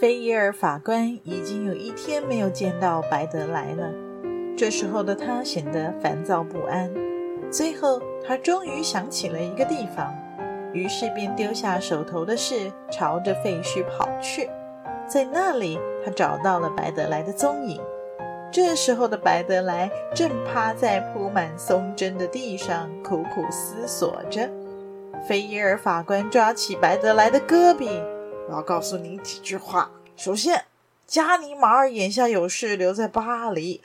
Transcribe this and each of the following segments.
菲耶尔法官已经有一天没有见到白德莱了，这时候的他显得烦躁不安。最后，他终于想起了一个地方，于是便丢下手头的事，朝着废墟跑去。在那里，他找到了白德莱的踪影。这时候的白德莱正趴在铺满松针的地上，苦苦思索着。菲耶尔法官抓起白德莱的胳膊。我要告诉你几句话。首先，加尼马尔眼下有事留在巴黎。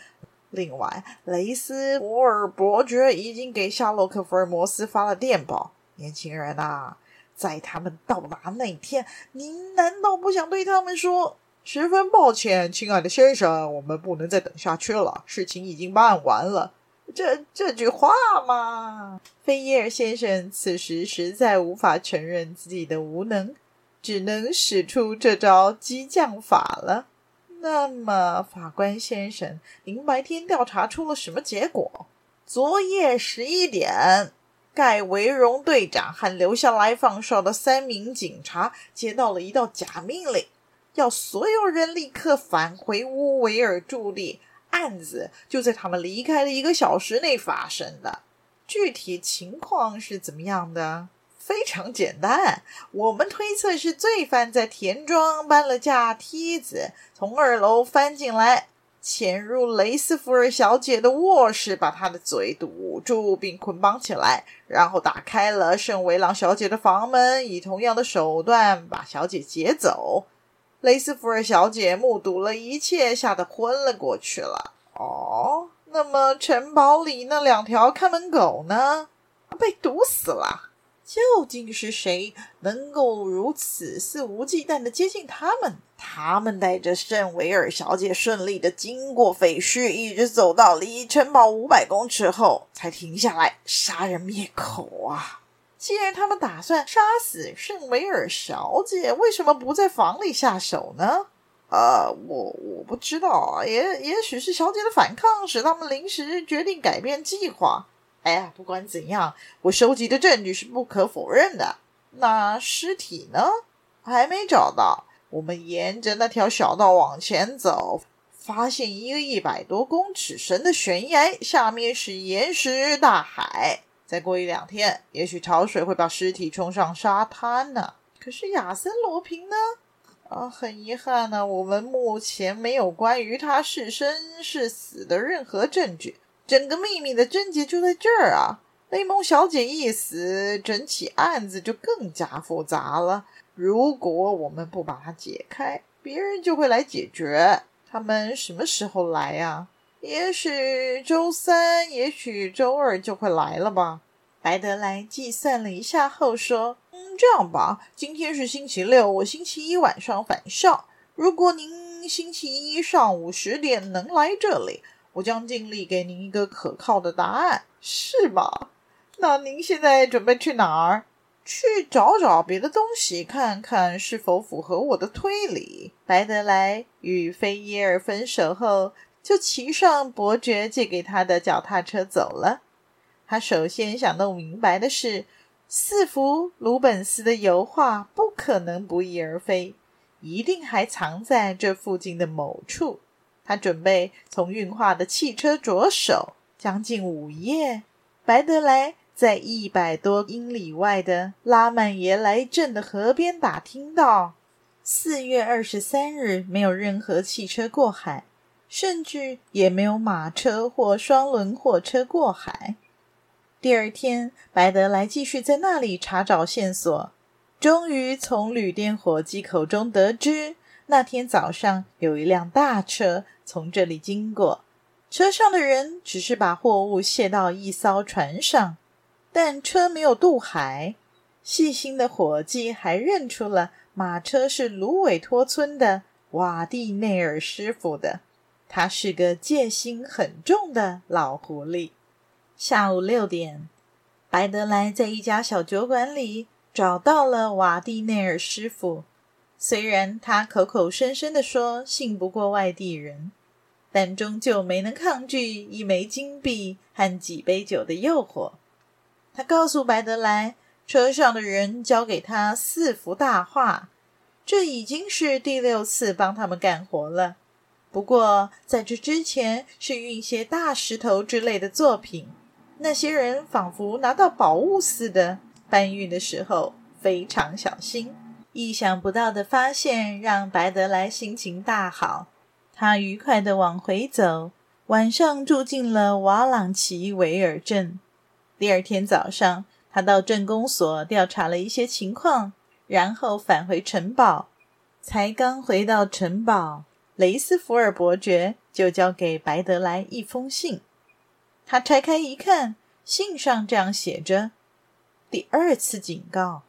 另外，雷斯摩尔伯爵已经给夏洛克·福尔摩斯发了电报。年轻人啊，在他们到达那天，您难道不想对他们说：“十分抱歉，亲爱的先生，我们不能再等下去了，事情已经办完了。”这这句话嘛，菲耶尔先生此时实在无法承认自己的无能。只能使出这招激将法了。那么，法官先生，您白天调查出了什么结果？昨夜十一点，盖维荣队长和留下来放哨的三名警察接到了一道假命令，要所有人立刻返回乌维尔驻地。案子就在他们离开的一个小时内发生的。具体情况是怎么样的？非常简单，我们推测是罪犯在田庄搬了架梯子，从二楼翻进来，潜入雷斯福尔小姐的卧室，把她的嘴堵住并捆绑起来，然后打开了圣维朗小姐的房门，以同样的手段把小姐劫走。雷斯福尔小姐目睹了一切，吓得昏了过去了。哦，那么城堡里那两条看门狗呢？被毒死了。究竟是谁能够如此肆无忌惮的接近他们？他们带着圣维尔小姐顺利的经过废墟，一直走到离城堡五百公尺后才停下来，杀人灭口啊！既然他们打算杀死圣维尔小姐，为什么不在房里下手呢？呃，我我不知道啊，也也许是小姐的反抗使他们临时决定改变计划。哎呀，不管怎样，我收集的证据是不可否认的。那尸体呢？还没找到。我们沿着那条小道往前走，发现一个一百多公尺深的悬崖，下面是岩石大海。再过一两天，也许潮水会把尸体冲上沙滩呢。可是亚森罗平呢？啊，很遗憾呢，我们目前没有关于他是生是死的任何证据。整个秘密的症结就在这儿啊！雷蒙小姐一死，整起案子就更加复杂了。如果我们不把它解开，别人就会来解决。他们什么时候来呀？也许周三，也许周二就会来了吧。白德莱计算了一下后说：“嗯，这样吧，今天是星期六，我星期一晚上返校。如果您星期一上午十点能来这里。”我将尽力给您一个可靠的答案，是吗？那您现在准备去哪儿？去找找别的东西，看看是否符合我的推理。白德莱与菲耶尔分手后，就骑上伯爵借给他的脚踏车走了。他首先想弄明白的是，四幅鲁本斯的油画不可能不翼而飞，一定还藏在这附近的某处。他准备从运化的汽车着手。将近午夜，白德莱在一百多英里外的拉曼耶莱镇的河边打听到，四月二十三日没有任何汽车过海，甚至也没有马车或双轮货车过海。第二天，白德莱继续在那里查找线索，终于从旅店伙计口中得知。那天早上有一辆大车从这里经过，车上的人只是把货物卸到一艘船上，但车没有渡海。细心的伙计还认出了马车是芦苇托村的瓦蒂内尔师傅的。他是个戒心很重的老狐狸。下午六点，白德莱在一家小酒馆里找到了瓦蒂内尔师傅。虽然他口口声声的说信不过外地人，但终究没能抗拒一枚金币和几杯酒的诱惑。他告诉白德莱，车上的人交给他四幅大画，这已经是第六次帮他们干活了。不过，在这之前是运些大石头之类的作品。那些人仿佛拿到宝物似的，搬运的时候非常小心。意想不到的发现让白德莱心情大好，他愉快地往回走，晚上住进了瓦朗奇维尔镇。第二天早上，他到镇公所调查了一些情况，然后返回城堡。才刚回到城堡。雷斯福尔伯爵就交给白德莱一封信，他拆开一看，信上这样写着：“第二次警告，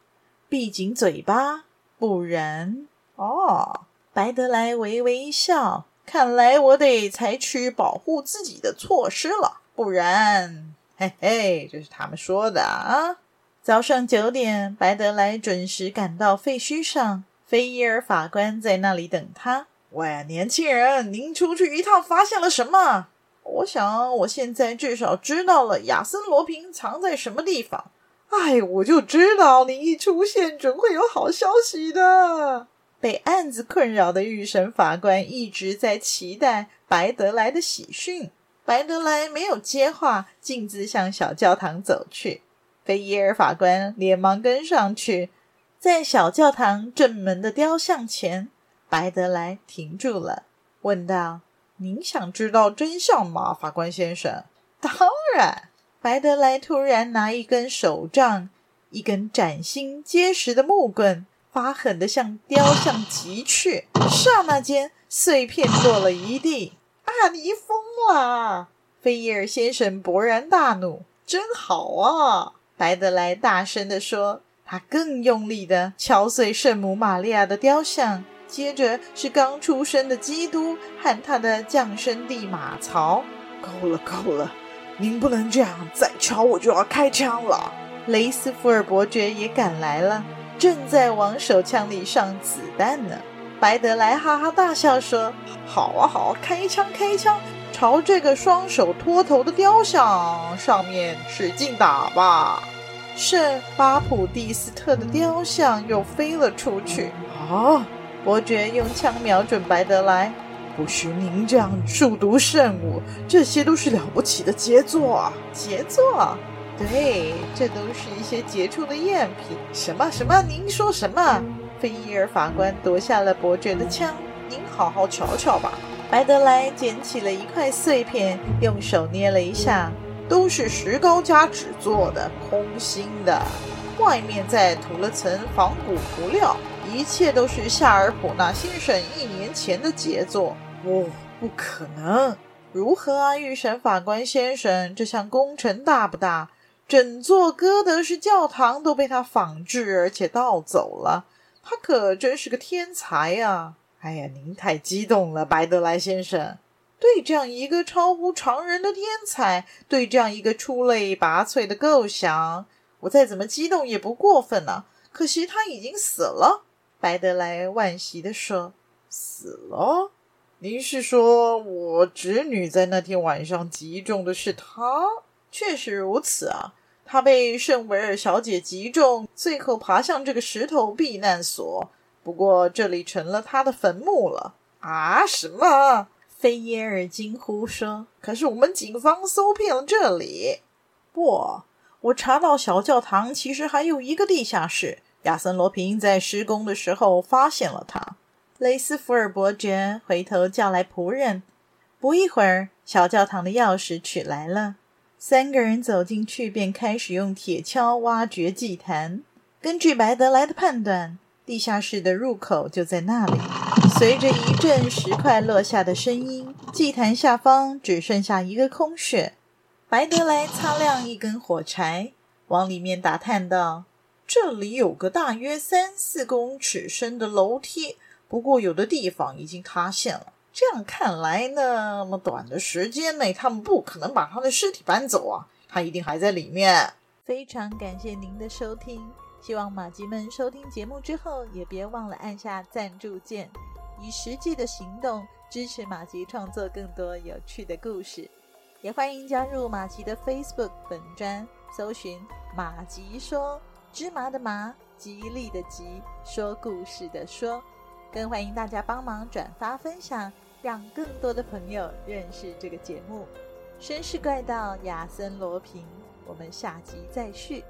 闭紧嘴巴，不然……”哦，白德莱微微一笑，看来我得采取保护自己的措施了，不然……嘿嘿，这是他们说的啊。早上九点，白德莱准时赶到废墟上，菲耶尔法官在那里等他。喂，年轻人，您出去一趟发现了什么？我想，我现在至少知道了亚森罗平藏在什么地方。哎，我就知道你一出现，准会有好消息的。被案子困扰的预审法官一直在期待白德莱的喜讯。白德莱没有接话，径自向小教堂走去。菲耶尔法官连忙跟上去，在小教堂正门的雕像前。白德莱停住了，问道：“您想知道真相吗，法官先生？”“当然。”白德莱突然拿一根手杖，一根崭新结实的木棍，发狠的向雕像急去。刹那间，碎片落了一地。“啊，你疯了！”菲耶尔先生勃然大怒。“真好啊！”白德莱大声地说。他更用力地敲碎圣母玛利亚的雕像。接着是刚出生的基督和他的降生地马槽。够了，够了，您不能这样，再敲我就要开枪了。雷斯福尔伯爵也赶来了，正在往手枪里上子弹呢。白德莱哈哈大笑说：“好啊，好啊，开枪，开枪，朝这个双手托头的雕像上面使劲打吧。”圣巴普蒂斯特的雕像又飞了出去。啊！伯爵用枪瞄准白德莱，不许您这样亵渎圣物，这些都是了不起的杰作。杰作？对，这都是一些杰出的赝品。什么什么？您说什么？菲伊尔法官夺下了伯爵的枪，您好好瞧瞧吧。白德莱捡起了一块碎片，用手捏了一下，都是石膏加纸做的，空心的，外面再涂了层仿古涂料。一切都是夏尔普纳先生一年前的杰作。哦，不可能！如何啊，预审法官先生？这项工程大不大？整座哥德式教堂都被他仿制，而且盗走了。他可真是个天才啊！哎呀，您太激动了，白德莱先生。对这样一个超乎常人的天才，对这样一个出类拔萃的构想，我再怎么激动也不过分呢、可惜他已经死了。白德莱惋惜地说：“死了？您是说我侄女在那天晚上击中的是他？确实如此啊，她被圣维尔小姐击中，最后爬向这个石头避难所。不过这里成了她的坟墓了。”啊？什么？菲耶尔惊呼说：“可是我们警方搜遍了这里。不，我查到小教堂其实还有一个地下室。”亚森·罗平在施工的时候发现了它。雷斯福尔伯爵回头叫来仆人。不一会儿，小教堂的钥匙取来了。三个人走进去，便开始用铁锹挖掘祭坛。根据白德莱的判断，地下室的入口就在那里。随着一阵石块落下的声音，祭坛下方只剩下一个空穴。白德莱擦亮一根火柴，往里面打探道。这里有个大约三四公尺深的楼梯，不过有的地方已经塌陷了。这样看来，那么短的时间内，他们不可能把他的尸体搬走啊！他一定还在里面。非常感谢您的收听，希望马吉们收听节目之后，也别忘了按下赞助键，以实际的行动支持马吉创作更多有趣的故事。也欢迎加入马吉的 Facebook 本专，搜寻“马吉说芝麻的麻，吉利的吉，说故事的说”。更欢迎大家帮忙转发分享，让更多的朋友认识这个节目。绅士怪盗亚森罗平，我们下集再续。